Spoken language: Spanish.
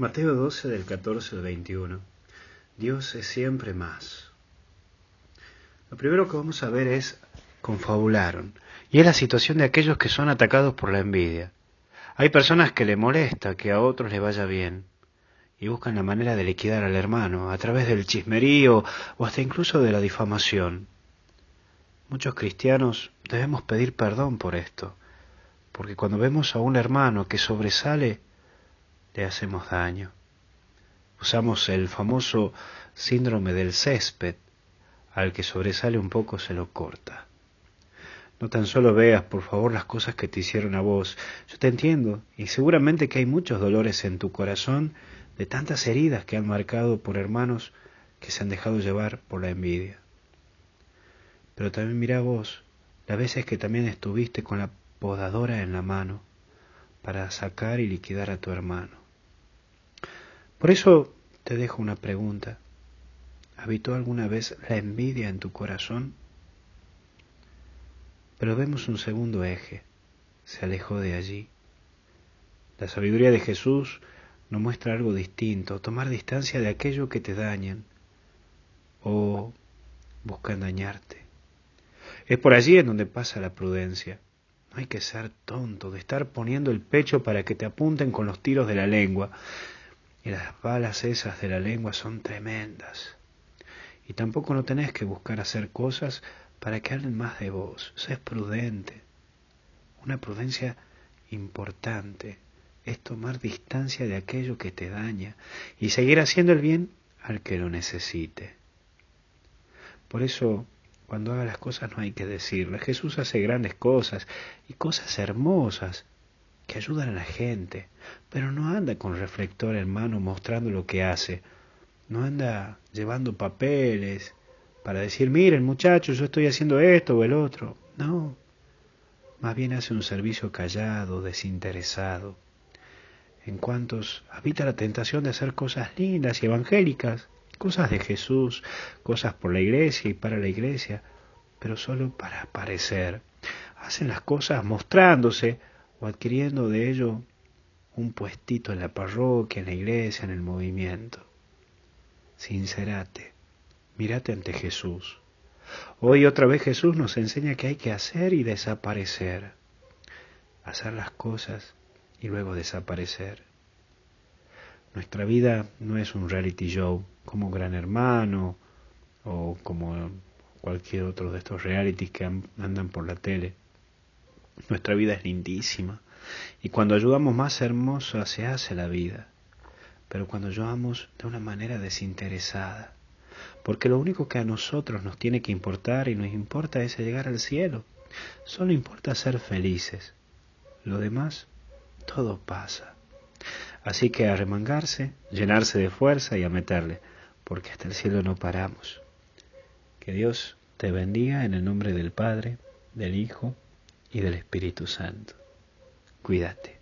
Mateo 12 del 14 al 21. Dios es siempre más. Lo primero que vamos a ver es confabularon. Y es la situación de aquellos que son atacados por la envidia. Hay personas que le molesta que a otros le vaya bien y buscan la manera de liquidar al hermano a través del chismerío o hasta incluso de la difamación. Muchos cristianos debemos pedir perdón por esto, porque cuando vemos a un hermano que sobresale, le hacemos daño. Usamos el famoso síndrome del césped, al que sobresale un poco se lo corta. No tan solo veas, por favor, las cosas que te hicieron a vos. Yo te entiendo, y seguramente que hay muchos dolores en tu corazón de tantas heridas que han marcado por hermanos que se han dejado llevar por la envidia. Pero también mira vos, las veces que también estuviste con la podadora en la mano para sacar y liquidar a tu hermano. Por eso te dejo una pregunta. ¿Habitó alguna vez la envidia en tu corazón? Pero vemos un segundo eje. Se alejó de allí. La sabiduría de Jesús nos muestra algo distinto, tomar distancia de aquello que te dañan o buscan dañarte. Es por allí en donde pasa la prudencia. No hay que ser tonto de estar poniendo el pecho para que te apunten con los tiros de la lengua. Y las balas esas de la lengua son tremendas. Y tampoco no tenés que buscar hacer cosas para que hablen más de vos. Sé prudente. Una prudencia importante es tomar distancia de aquello que te daña y seguir haciendo el bien al que lo necesite. Por eso, cuando haga las cosas no hay que decirle. Jesús hace grandes cosas y cosas hermosas que ayudan a la gente, pero no anda con reflector en mano mostrando lo que hace, no anda llevando papeles para decir, miren muchachos, yo estoy haciendo esto o el otro, no, más bien hace un servicio callado, desinteresado, en cuantos habita la tentación de hacer cosas lindas y evangélicas, cosas de Jesús, cosas por la iglesia y para la iglesia, pero solo para aparecer. Hacen las cosas mostrándose, o adquiriendo de ello un puestito en la parroquia, en la iglesia, en el movimiento. Sincerate, mirate ante Jesús. Hoy otra vez Jesús nos enseña que hay que hacer y desaparecer. Hacer las cosas y luego desaparecer. Nuestra vida no es un reality show como Gran Hermano o como cualquier otro de estos realities que andan por la tele. Nuestra vida es lindísima. Y cuando ayudamos más hermosa se hace la vida, pero cuando ayudamos de una manera desinteresada, porque lo único que a nosotros nos tiene que importar y nos importa es llegar al cielo, solo importa ser felices, lo demás todo pasa. Así que a remangarse, llenarse de fuerza y a meterle, porque hasta el cielo no paramos. Que Dios te bendiga en el nombre del Padre, del Hijo y del Espíritu Santo. Cuídate.